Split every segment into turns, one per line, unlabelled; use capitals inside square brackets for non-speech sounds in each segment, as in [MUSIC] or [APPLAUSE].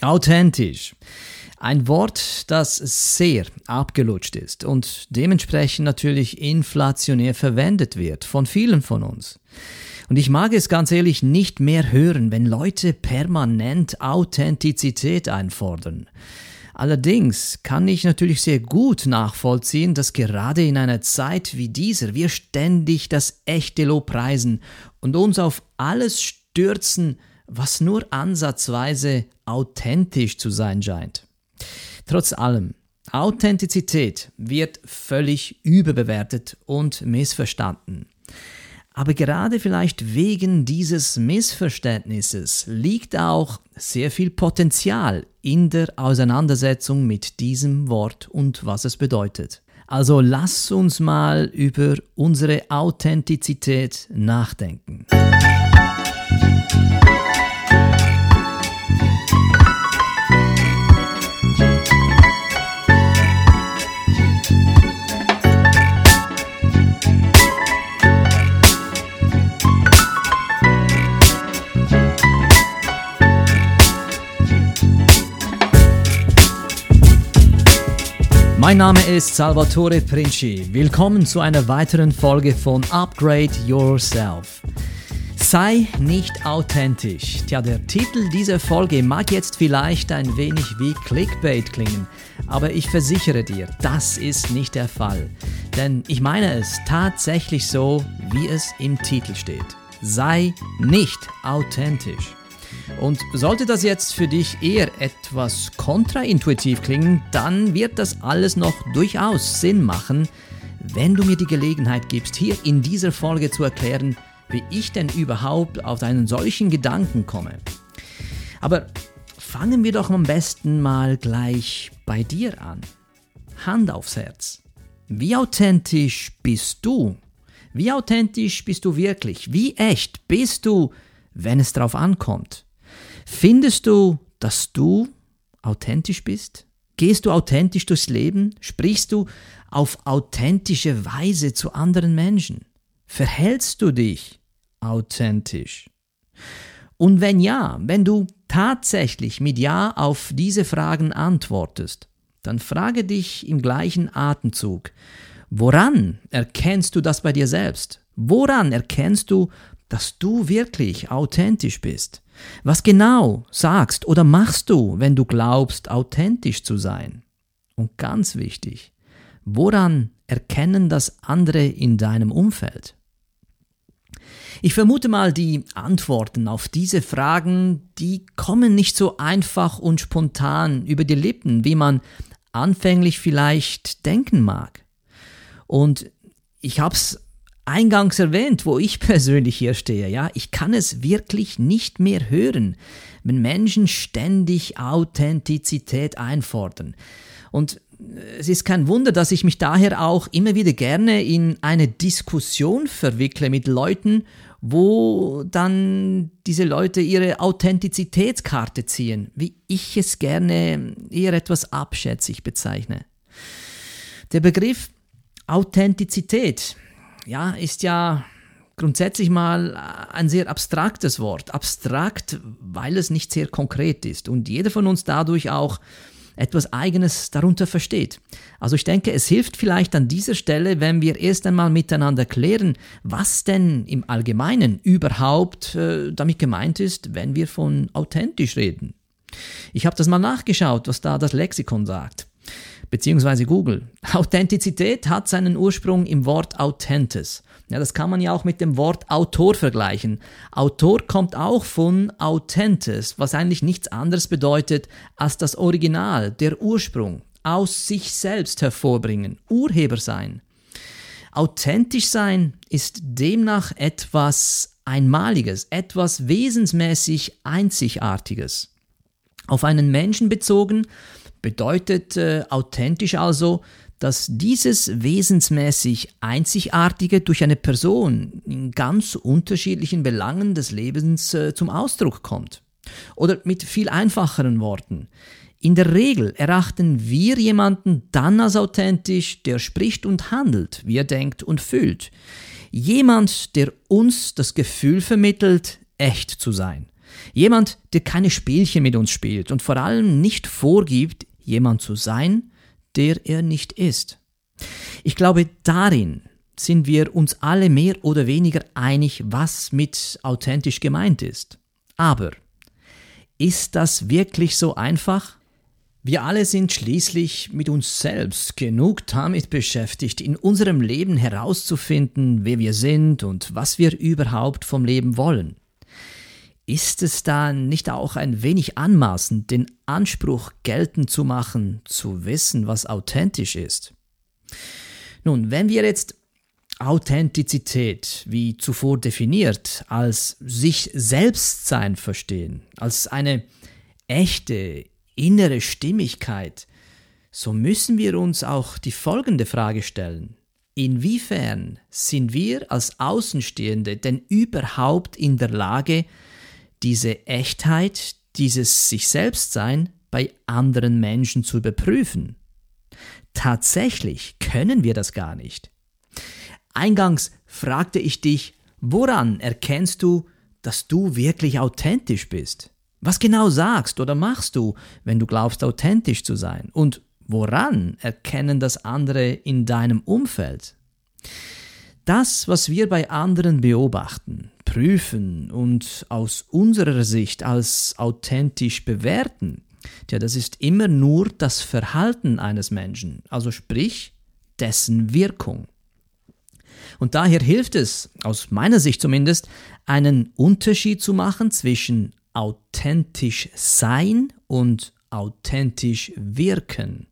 Authentisch. Ein Wort, das sehr abgelutscht ist und dementsprechend natürlich inflationär verwendet wird von vielen von uns. Und ich mag es ganz ehrlich nicht mehr hören, wenn Leute permanent Authentizität einfordern. Allerdings kann ich natürlich sehr gut nachvollziehen, dass gerade in einer Zeit wie dieser wir ständig das echte Lob preisen und uns auf alles stürzen, was nur ansatzweise authentisch zu sein scheint. Trotz allem, Authentizität wird völlig überbewertet und missverstanden. Aber gerade vielleicht wegen dieses Missverständnisses liegt auch sehr viel Potenzial in der Auseinandersetzung mit diesem Wort und was es bedeutet. Also lass uns mal über unsere Authentizität nachdenken. Mein Name ist Salvatore Princi. Willkommen zu einer weiteren Folge von Upgrade Yourself. Sei nicht authentisch. Tja, der Titel dieser Folge mag jetzt vielleicht ein wenig wie Clickbait klingen, aber ich versichere dir, das ist nicht der Fall. Denn ich meine es tatsächlich so, wie es im Titel steht. Sei nicht authentisch. Und sollte das jetzt für dich eher etwas kontraintuitiv klingen, dann wird das alles noch durchaus Sinn machen, wenn du mir die Gelegenheit gibst, hier in dieser Folge zu erklären, wie ich denn überhaupt auf einen solchen Gedanken komme. Aber fangen wir doch am besten mal gleich bei dir an. Hand aufs Herz. Wie authentisch bist du? Wie authentisch bist du wirklich? Wie echt bist du, wenn es drauf ankommt? Findest du, dass du authentisch bist? Gehst du authentisch durchs Leben? Sprichst du auf authentische Weise zu anderen Menschen? Verhältst du dich authentisch? Und wenn ja, wenn du tatsächlich mit Ja auf diese Fragen antwortest, dann frage dich im gleichen Atemzug, woran erkennst du das bei dir selbst? Woran erkennst du, dass du wirklich authentisch bist? Was genau sagst oder machst du, wenn du glaubst, authentisch zu sein? Und ganz wichtig, woran erkennen das andere in deinem Umfeld? Ich vermute mal, die Antworten auf diese Fragen, die kommen nicht so einfach und spontan über die Lippen, wie man anfänglich vielleicht denken mag. Und ich habe es eingangs erwähnt, wo ich [LAUGHS] persönlich hier stehe, ja, ich kann es wirklich nicht mehr hören, wenn Menschen ständig Authentizität einfordern. Und es ist kein Wunder, dass ich mich daher auch immer wieder gerne in eine Diskussion verwickle mit Leuten, wo dann diese Leute ihre Authentizitätskarte ziehen, wie ich es gerne eher etwas abschätzig bezeichne. Der Begriff Authentizität ja, ist ja grundsätzlich mal ein sehr abstraktes Wort. Abstrakt, weil es nicht sehr konkret ist und jeder von uns dadurch auch etwas Eigenes darunter versteht. Also ich denke, es hilft vielleicht an dieser Stelle, wenn wir erst einmal miteinander klären, was denn im Allgemeinen überhaupt äh, damit gemeint ist, wenn wir von authentisch reden. Ich habe das mal nachgeschaut, was da das Lexikon sagt beziehungsweise Google. [LAUGHS] Authentizität hat seinen Ursprung im Wort authentes. Ja, das kann man ja auch mit dem Wort Autor vergleichen. Autor kommt auch von authentes, was eigentlich nichts anderes bedeutet als das Original, der Ursprung, aus sich selbst hervorbringen, Urheber sein. Authentisch sein ist demnach etwas Einmaliges, etwas wesensmäßig Einzigartiges. Auf einen Menschen bezogen Bedeutet äh, authentisch also, dass dieses wesensmäßig Einzigartige durch eine Person in ganz unterschiedlichen Belangen des Lebens äh, zum Ausdruck kommt. Oder mit viel einfacheren Worten. In der Regel erachten wir jemanden dann als authentisch, der spricht und handelt, wie er denkt und fühlt. Jemand, der uns das Gefühl vermittelt, echt zu sein. Jemand, der keine Spielchen mit uns spielt und vor allem nicht vorgibt, jemand zu sein, der er nicht ist. Ich glaube, darin sind wir uns alle mehr oder weniger einig, was mit authentisch gemeint ist. Aber ist das wirklich so einfach? Wir alle sind schließlich mit uns selbst genug damit beschäftigt, in unserem Leben herauszufinden, wer wir sind und was wir überhaupt vom Leben wollen. Ist es da nicht auch ein wenig anmaßend, den Anspruch geltend zu machen, zu wissen, was authentisch ist? Nun, wenn wir jetzt Authentizität, wie zuvor definiert, als sich selbst sein verstehen, als eine echte innere Stimmigkeit, so müssen wir uns auch die folgende Frage stellen. Inwiefern sind wir als Außenstehende denn überhaupt in der Lage, diese Echtheit, dieses sich selbst sein bei anderen Menschen zu überprüfen? Tatsächlich können wir das gar nicht. Eingangs fragte ich dich, woran erkennst du, dass du wirklich authentisch bist? Was genau sagst oder machst du, wenn du glaubst, authentisch zu sein? Und woran erkennen das andere in deinem Umfeld? Das, was wir bei anderen beobachten, prüfen und aus unserer Sicht als authentisch bewerten, ja, das ist immer nur das Verhalten eines Menschen, also sprich dessen Wirkung. Und daher hilft es, aus meiner Sicht zumindest, einen Unterschied zu machen zwischen authentisch sein und authentisch wirken.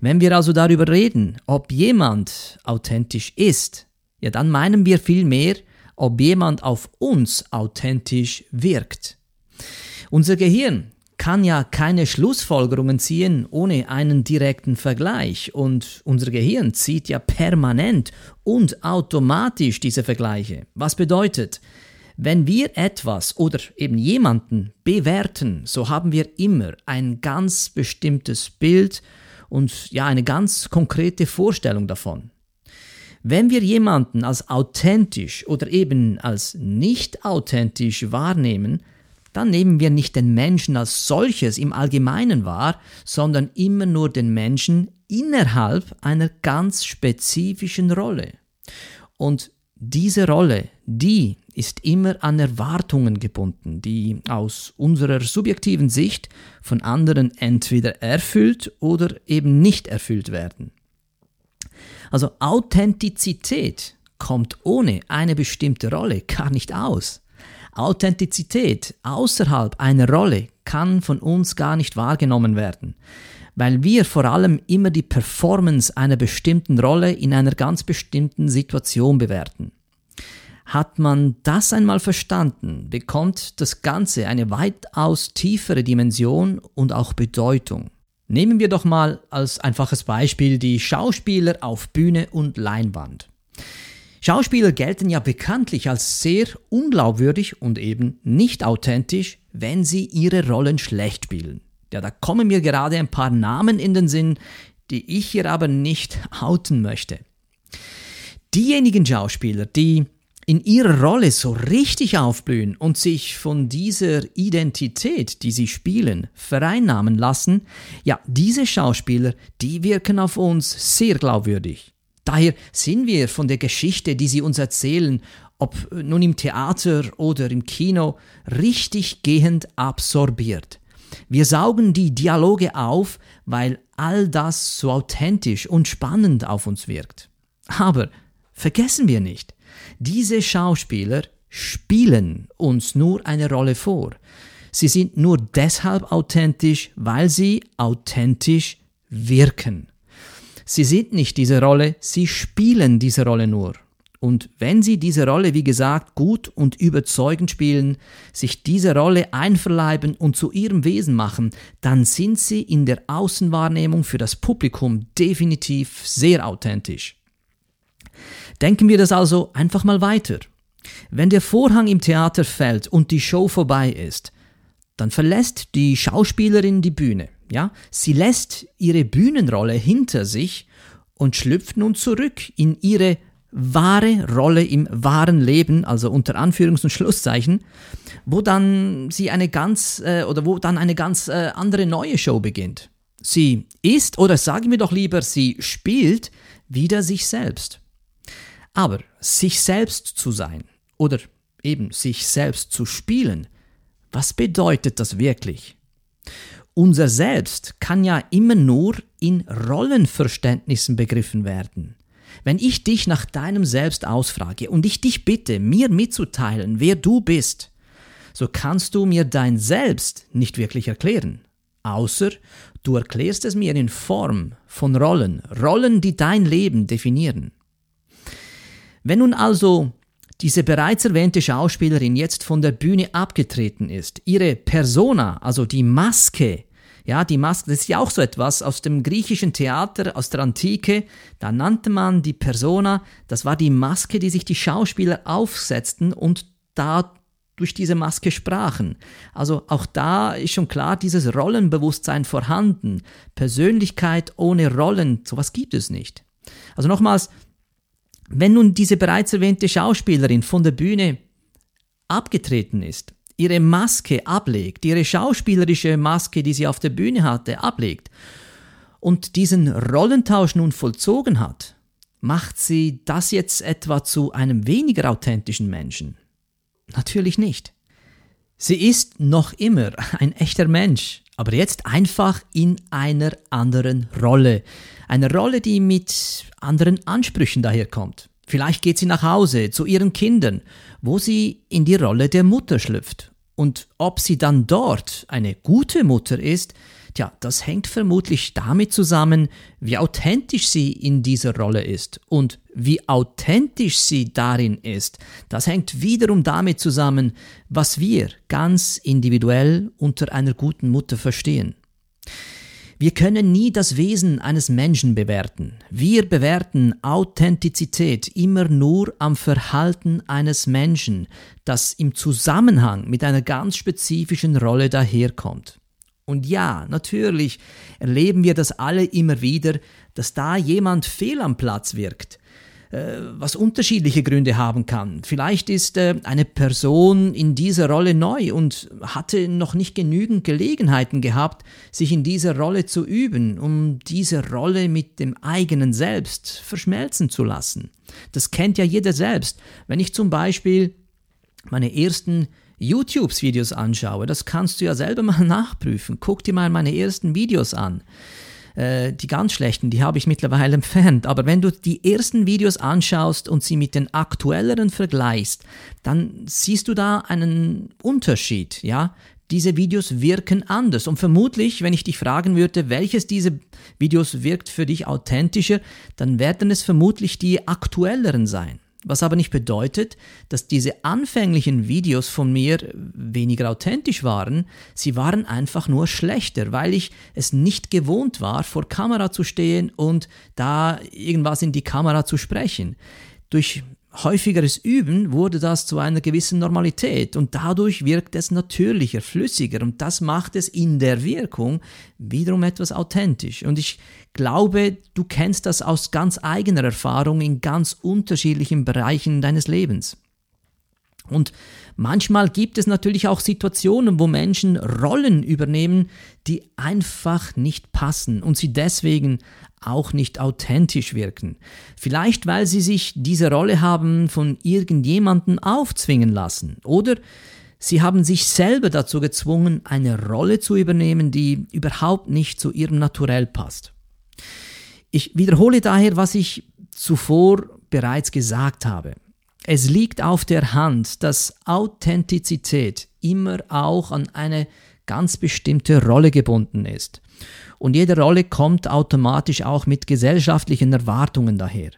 Wenn wir also darüber reden, ob jemand authentisch ist, ja dann meinen wir vielmehr, ob jemand auf uns authentisch wirkt. Unser Gehirn kann ja keine Schlussfolgerungen ziehen ohne einen direkten Vergleich und unser Gehirn zieht ja permanent und automatisch diese Vergleiche. Was bedeutet, wenn wir etwas oder eben jemanden bewerten, so haben wir immer ein ganz bestimmtes Bild und ja eine ganz konkrete Vorstellung davon. Wenn wir jemanden als authentisch oder eben als nicht authentisch wahrnehmen, dann nehmen wir nicht den Menschen als solches im Allgemeinen wahr, sondern immer nur den Menschen innerhalb einer ganz spezifischen Rolle. Und diese Rolle, die ist immer an Erwartungen gebunden, die aus unserer subjektiven Sicht von anderen entweder erfüllt oder eben nicht erfüllt werden. Also Authentizität kommt ohne eine bestimmte Rolle gar nicht aus. Authentizität außerhalb einer Rolle kann von uns gar nicht wahrgenommen werden, weil wir vor allem immer die Performance einer bestimmten Rolle in einer ganz bestimmten Situation bewerten. Hat man das einmal verstanden, bekommt das Ganze eine weitaus tiefere Dimension und auch Bedeutung. Nehmen wir doch mal als einfaches Beispiel die Schauspieler auf Bühne und Leinwand. Schauspieler gelten ja bekanntlich als sehr unglaubwürdig und eben nicht authentisch, wenn sie ihre Rollen schlecht spielen. Ja, da kommen mir gerade ein paar Namen in den Sinn, die ich hier aber nicht outen möchte. Diejenigen Schauspieler, die in ihrer Rolle so richtig aufblühen und sich von dieser Identität, die sie spielen, vereinnahmen lassen, ja, diese Schauspieler, die wirken auf uns sehr glaubwürdig. Daher sind wir von der Geschichte, die sie uns erzählen, ob nun im Theater oder im Kino, richtig gehend absorbiert. Wir saugen die Dialoge auf, weil all das so authentisch und spannend auf uns wirkt. Aber vergessen wir nicht, diese Schauspieler spielen uns nur eine Rolle vor. Sie sind nur deshalb authentisch, weil sie authentisch wirken. Sie sind nicht diese Rolle, sie spielen diese Rolle nur. Und wenn sie diese Rolle, wie gesagt, gut und überzeugend spielen, sich diese Rolle einverleiben und zu ihrem Wesen machen, dann sind sie in der Außenwahrnehmung für das Publikum definitiv sehr authentisch. Denken wir das also einfach mal weiter. Wenn der Vorhang im Theater fällt und die Show vorbei ist, dann verlässt die Schauspielerin die Bühne. Ja, sie lässt ihre Bühnenrolle hinter sich und schlüpft nun zurück in ihre wahre Rolle im wahren Leben, also unter Anführungs- und Schlusszeichen, wo dann sie eine ganz äh, oder wo dann eine ganz äh, andere neue Show beginnt. Sie ist oder sagen wir doch lieber, sie spielt wieder sich selbst. Aber sich selbst zu sein oder eben sich selbst zu spielen, was bedeutet das wirklich? Unser Selbst kann ja immer nur in Rollenverständnissen begriffen werden. Wenn ich dich nach deinem Selbst ausfrage und ich dich bitte, mir mitzuteilen, wer du bist, so kannst du mir dein Selbst nicht wirklich erklären, außer du erklärst es mir in Form von Rollen, Rollen, die dein Leben definieren. Wenn nun also diese bereits erwähnte Schauspielerin jetzt von der Bühne abgetreten ist, ihre Persona, also die Maske, ja, die Maske, das ist ja auch so etwas aus dem griechischen Theater, aus der Antike, da nannte man die Persona, das war die Maske, die sich die Schauspieler aufsetzten und da durch diese Maske sprachen. Also auch da ist schon klar dieses Rollenbewusstsein vorhanden. Persönlichkeit ohne Rollen, sowas gibt es nicht. Also nochmals, wenn nun diese bereits erwähnte Schauspielerin von der Bühne abgetreten ist, ihre Maske ablegt, ihre schauspielerische Maske, die sie auf der Bühne hatte, ablegt und diesen Rollentausch nun vollzogen hat, macht sie das jetzt etwa zu einem weniger authentischen Menschen? Natürlich nicht. Sie ist noch immer ein echter Mensch, aber jetzt einfach in einer anderen Rolle. Eine Rolle, die mit anderen Ansprüchen daherkommt. Vielleicht geht sie nach Hause zu ihren Kindern, wo sie in die Rolle der Mutter schlüpft. Und ob sie dann dort eine gute Mutter ist, Tja, das hängt vermutlich damit zusammen, wie authentisch sie in dieser Rolle ist. Und wie authentisch sie darin ist, das hängt wiederum damit zusammen, was wir ganz individuell unter einer guten Mutter verstehen. Wir können nie das Wesen eines Menschen bewerten. Wir bewerten Authentizität immer nur am Verhalten eines Menschen, das im Zusammenhang mit einer ganz spezifischen Rolle daherkommt. Und ja, natürlich erleben wir das alle immer wieder, dass da jemand fehl am Platz wirkt, äh, was unterschiedliche Gründe haben kann. Vielleicht ist äh, eine Person in dieser Rolle neu und hatte noch nicht genügend Gelegenheiten gehabt, sich in dieser Rolle zu üben, um diese Rolle mit dem eigenen Selbst verschmelzen zu lassen. Das kennt ja jeder selbst. Wenn ich zum Beispiel meine ersten YouTube-Videos anschaue, das kannst du ja selber [LAUGHS] mal nachprüfen. Guck dir mal meine ersten Videos an. Äh, die ganz schlechten, die habe ich mittlerweile entfernt. Aber wenn du die ersten Videos anschaust und sie mit den aktuelleren vergleichst, dann siehst du da einen Unterschied, ja? Diese Videos wirken anders. Und vermutlich, wenn ich dich fragen würde, welches dieser Videos wirkt für dich authentischer, dann werden es vermutlich die aktuelleren sein. Was aber nicht bedeutet, dass diese anfänglichen Videos von mir weniger authentisch waren, sie waren einfach nur schlechter, weil ich es nicht gewohnt war, vor Kamera zu stehen und da irgendwas in die Kamera zu sprechen. Durch häufigeres Üben wurde das zu einer gewissen Normalität und dadurch wirkt es natürlicher, flüssiger und das macht es in der Wirkung wiederum etwas authentisch. Und ich glaube, du kennst das aus ganz eigener Erfahrung in ganz unterschiedlichen Bereichen deines Lebens. Und manchmal gibt es natürlich auch Situationen, wo Menschen Rollen übernehmen, die einfach nicht passen und sie deswegen auch nicht authentisch wirken. Vielleicht weil sie sich diese Rolle haben von irgendjemandem aufzwingen lassen oder sie haben sich selber dazu gezwungen, eine Rolle zu übernehmen, die überhaupt nicht zu ihrem Naturell passt. Ich wiederhole daher, was ich zuvor bereits gesagt habe. Es liegt auf der Hand, dass Authentizität immer auch an eine ganz bestimmte Rolle gebunden ist. Und jede Rolle kommt automatisch auch mit gesellschaftlichen Erwartungen daher.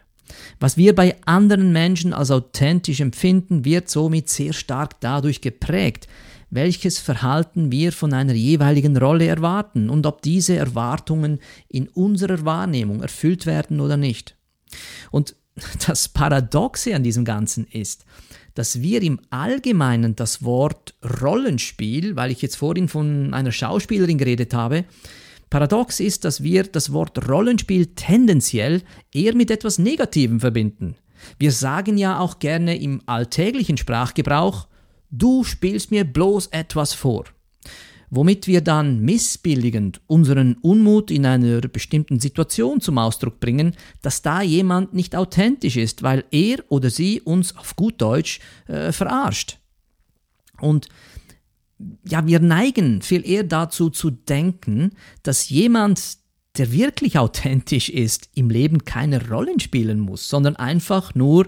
Was wir bei anderen Menschen als authentisch empfinden, wird somit sehr stark dadurch geprägt, welches Verhalten wir von einer jeweiligen Rolle erwarten und ob diese Erwartungen in unserer Wahrnehmung erfüllt werden oder nicht. Und das Paradoxe an diesem Ganzen ist, dass wir im Allgemeinen das Wort Rollenspiel, weil ich jetzt vorhin von einer Schauspielerin geredet habe, paradox ist, dass wir das Wort Rollenspiel tendenziell eher mit etwas Negativem verbinden. Wir sagen ja auch gerne im alltäglichen Sprachgebrauch, du spielst mir bloß etwas vor womit wir dann missbilligend unseren Unmut in einer bestimmten Situation zum Ausdruck bringen, dass da jemand nicht authentisch ist, weil er oder sie uns auf gut Deutsch äh, verarscht. Und ja, wir neigen viel eher dazu zu denken, dass jemand, der wirklich [LAUGHS] authentisch ist, im Leben keine Rollen spielen muss, sondern einfach nur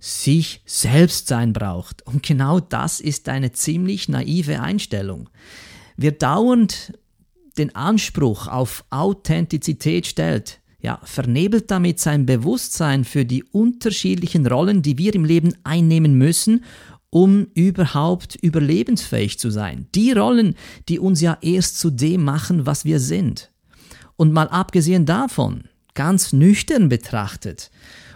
sich selbst sein braucht. Und genau das ist eine ziemlich naive Einstellung. Wer dauernd den Anspruch auf Authentizität stellt, ja, vernebelt damit sein Bewusstsein für die unterschiedlichen Rollen, die wir im Leben einnehmen müssen, um überhaupt überlebensfähig zu sein. Die Rollen, die uns ja erst zu dem machen, was wir sind. Und mal abgesehen davon, ganz nüchtern betrachtet,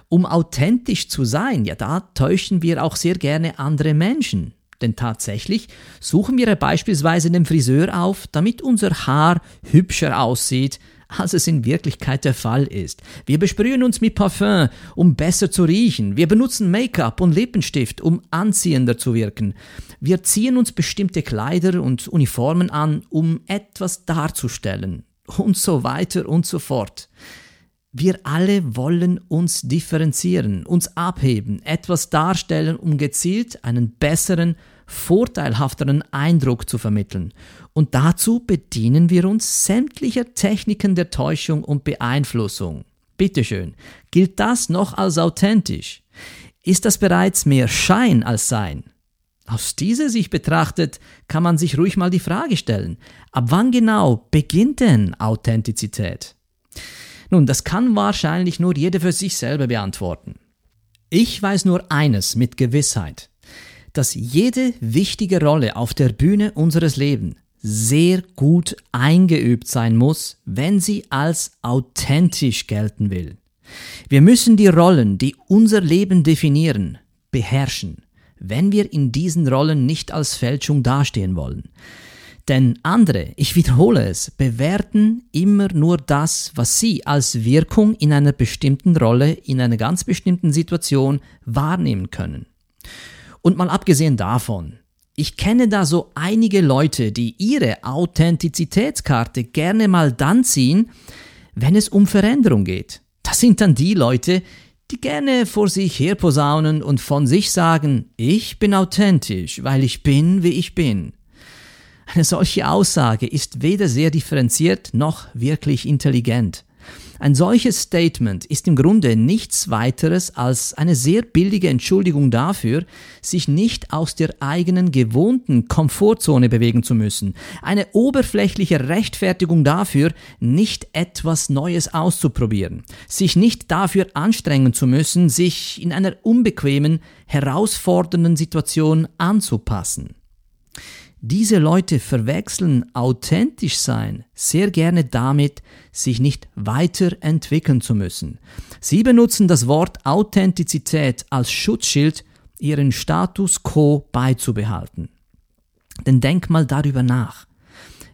um authentisch zu sein, ja, da täuschen wir auch sehr gerne andere Menschen. Denn tatsächlich suchen wir beispielsweise den Friseur auf, damit unser Haar hübscher aussieht, als es in Wirklichkeit der Fall ist. Wir besprühen uns mit Parfüm, um besser zu riechen. Wir benutzen Make-up und Lippenstift, um anziehender zu wirken. Wir ziehen uns bestimmte Kleider und Uniformen an, um etwas darzustellen. Und so weiter und so fort. Wir alle wollen uns differenzieren, uns abheben, etwas darstellen, um gezielt einen besseren, vorteilhafteren Eindruck zu vermitteln. Und dazu bedienen wir uns sämtlicher Techniken der Täuschung und Beeinflussung. Bitteschön, gilt das noch als authentisch? Ist das bereits mehr Schein als Sein? Aus dieser Sicht betrachtet kann man sich ruhig mal die Frage stellen, ab wann genau beginnt denn Authentizität? Nun, das kann wahrscheinlich nur jeder für sich selber beantworten. Ich weiß nur eines mit Gewissheit dass jede wichtige Rolle auf der Bühne unseres Lebens sehr gut eingeübt sein muss, wenn sie als authentisch gelten will. Wir müssen die Rollen, die unser Leben definieren, beherrschen, wenn wir in diesen Rollen nicht als Fälschung dastehen wollen. Denn andere, ich wiederhole es, bewerten immer nur das, was sie als Wirkung in einer bestimmten Rolle, in einer ganz bestimmten Situation wahrnehmen können. Und mal abgesehen davon, ich kenne da so einige Leute, die ihre Authentizitätskarte gerne mal dann ziehen, wenn es um Veränderung geht. Das sind dann die Leute, die gerne vor sich herposaunen und von sich sagen, ich bin authentisch, weil ich bin, wie ich bin. Eine solche Aussage ist weder sehr differenziert noch wirklich intelligent. Ein solches Statement ist im Grunde nichts weiteres als eine sehr billige Entschuldigung dafür, sich nicht aus der eigenen gewohnten Komfortzone bewegen zu müssen. Eine oberflächliche Rechtfertigung dafür, nicht etwas Neues auszuprobieren. Sich nicht dafür anstrengen zu müssen, sich in einer unbequemen, herausfordernden Situation anzupassen. Diese Leute verwechseln authentisch sein sehr gerne damit, sich nicht weiterentwickeln zu müssen. Sie benutzen das Wort Authentizität als Schutzschild, ihren Status quo beizubehalten. Denn denk mal darüber nach.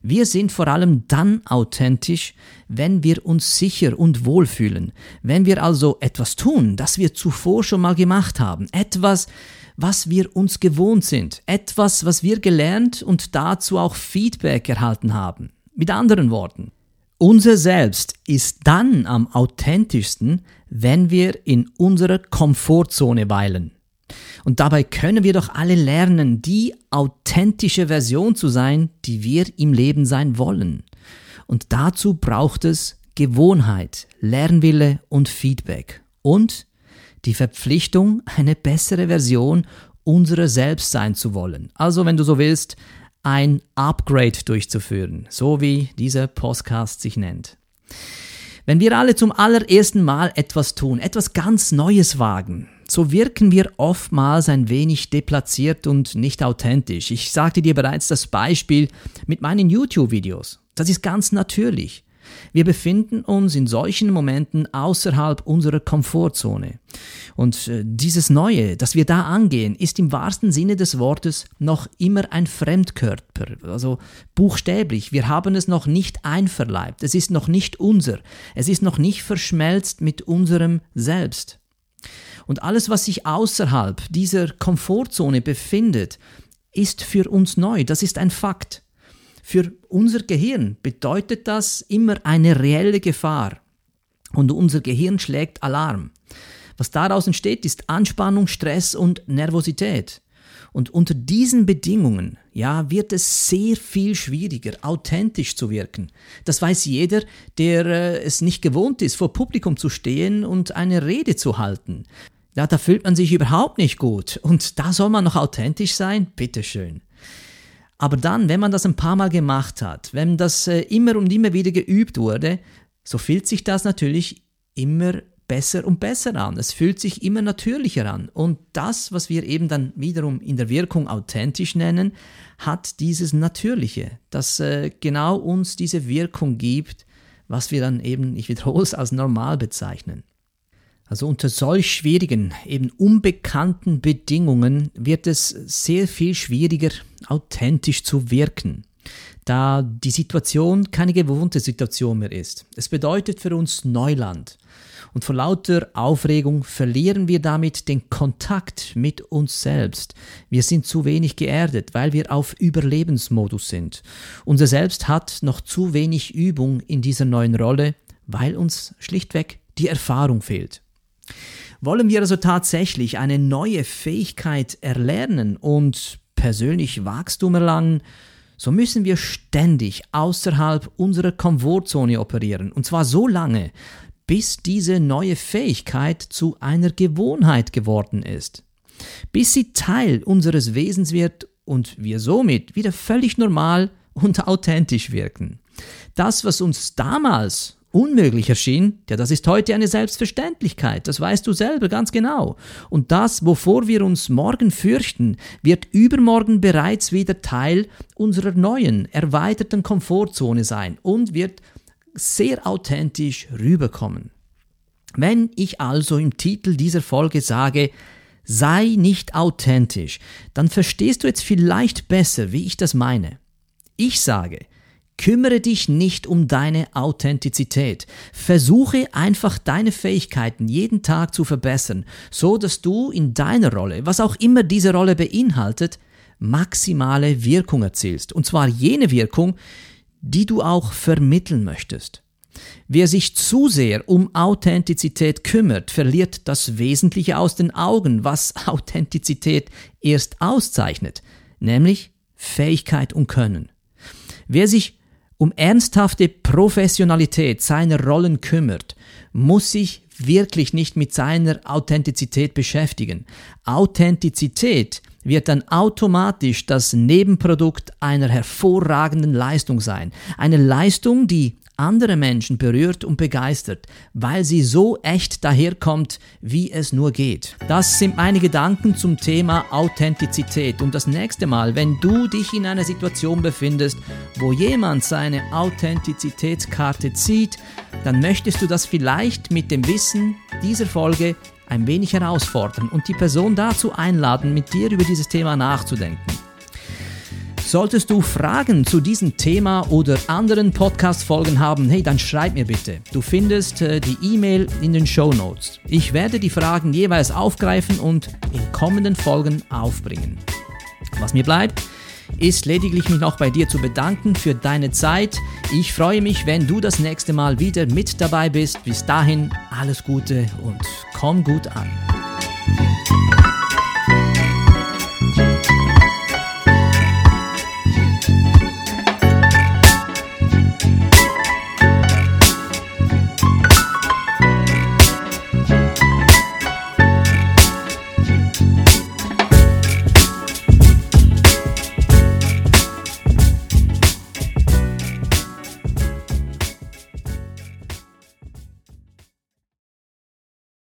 Wir sind vor allem dann authentisch, wenn wir uns sicher und wohl fühlen, wenn wir also etwas tun, das wir zuvor schon mal gemacht haben, etwas, was wir uns gewohnt sind, etwas, was wir gelernt und dazu auch Feedback erhalten haben. Mit anderen Worten, unser Selbst ist dann am authentischsten, wenn wir in unserer Komfortzone weilen. Und dabei können wir doch alle lernen, die authentische Version zu sein, die wir im Leben sein wollen. Und dazu braucht es Gewohnheit, Lernwille und Feedback. Und die Verpflichtung, eine bessere Version unserer selbst sein zu wollen. Also, wenn du so willst, ein Upgrade durchzuführen, so wie dieser Podcast sich nennt. Wenn wir alle zum allerersten Mal etwas tun, etwas ganz Neues wagen, so wirken wir oftmals ein wenig deplatziert und nicht authentisch. Ich sagte dir bereits das Beispiel mit meinen YouTube-Videos. Das ist ganz natürlich. Wir befinden uns in solchen Momenten außerhalb unserer Komfortzone. Und äh, dieses Neue, das wir da angehen, ist im wahrsten Sinne des Wortes noch immer ein Fremdkörper. Also buchstäblich, wir haben es noch nicht einverleibt, es ist noch nicht unser, es ist noch nicht verschmelzt mit unserem Selbst. Und alles, was sich außerhalb dieser Komfortzone befindet, ist für uns neu. Das ist ein Fakt. Für unser Gehirn bedeutet das immer eine reelle Gefahr. Und unser Gehirn schlägt Alarm. Was daraus entsteht, ist Anspannung, Stress und Nervosität. Und unter diesen Bedingungen, ja, wird es sehr viel schwieriger, authentisch zu wirken. Das weiß jeder, der äh, es nicht gewohnt ist, vor Publikum zu stehen und eine Rede zu halten. Ja, da fühlt man sich überhaupt nicht gut. Und da soll man noch authentisch sein? Bitteschön. Aber dann, wenn man das ein paar Mal gemacht hat, wenn das äh, immer und immer wieder geübt wurde, so fühlt sich das natürlich immer besser und besser an. Es fühlt sich immer natürlicher an. Und das, was wir eben dann wiederum in der Wirkung authentisch nennen, hat dieses Natürliche, das äh, genau uns diese Wirkung gibt, was wir dann eben, ich wiederhole es, als normal bezeichnen. Also unter solch schwierigen, eben unbekannten Bedingungen wird es sehr viel schwieriger, authentisch zu wirken da die Situation keine gewohnte Situation mehr ist. Es bedeutet für uns Neuland. Und vor lauter Aufregung verlieren wir damit den Kontakt mit uns selbst. Wir sind zu wenig geerdet, weil wir auf Überlebensmodus sind. Unser Selbst hat noch zu wenig Übung in dieser neuen Rolle, weil uns schlichtweg die Erfahrung fehlt. Wollen wir also tatsächlich eine neue Fähigkeit erlernen und persönlich Wachstum erlangen, so müssen wir ständig außerhalb unserer Komfortzone operieren. Und zwar so lange, bis diese neue Fähigkeit zu einer Gewohnheit geworden ist. Bis sie Teil unseres Wesens wird und wir somit wieder völlig normal und authentisch wirken. Das, was uns damals unmöglich erschien, ja, das ist heute eine Selbstverständlichkeit, das weißt du selber ganz genau. Und das, wovor wir uns morgen fürchten, wird übermorgen bereits wieder Teil unserer neuen, erweiterten Komfortzone sein und wird sehr authentisch rüberkommen. Wenn ich also im Titel dieser Folge sage, sei nicht authentisch, dann verstehst du jetzt vielleicht besser, wie ich das meine. Ich sage, Kümmere dich nicht um deine Authentizität. Versuche einfach deine Fähigkeiten jeden Tag zu verbessern, so dass du in deiner Rolle, was auch immer diese Rolle beinhaltet, maximale Wirkung erzielst. Und zwar jene Wirkung, die du auch vermitteln möchtest. Wer sich zu sehr um Authentizität kümmert, verliert das Wesentliche aus den Augen, was Authentizität erst auszeichnet, nämlich Fähigkeit und Können. Wer sich um ernsthafte Professionalität seiner Rollen kümmert, muss sich wirklich nicht mit seiner Authentizität beschäftigen. Authentizität wird dann automatisch das Nebenprodukt einer hervorragenden Leistung sein. Eine Leistung, die andere Menschen berührt und begeistert, weil sie so echt daherkommt, wie es nur geht. Das sind meine Gedanken zum Thema Authentizität. Und das nächste Mal, wenn du dich in einer Situation befindest, wo jemand seine Authentizitätskarte zieht, dann möchtest du das vielleicht mit dem Wissen dieser Folge ein wenig herausfordern und die Person dazu einladen, mit dir über dieses Thema nachzudenken. Solltest du Fragen zu diesem Thema oder anderen Podcast-Folgen haben, hey, dann schreib mir bitte. Du findest äh, die E-Mail in den Show Notes. Ich werde die Fragen jeweils aufgreifen und in kommenden Folgen aufbringen. Was mir bleibt, ist lediglich mich noch bei dir zu bedanken für deine Zeit. Ich freue mich, wenn du das nächste Mal wieder mit dabei bist. Bis dahin alles Gute und komm gut an.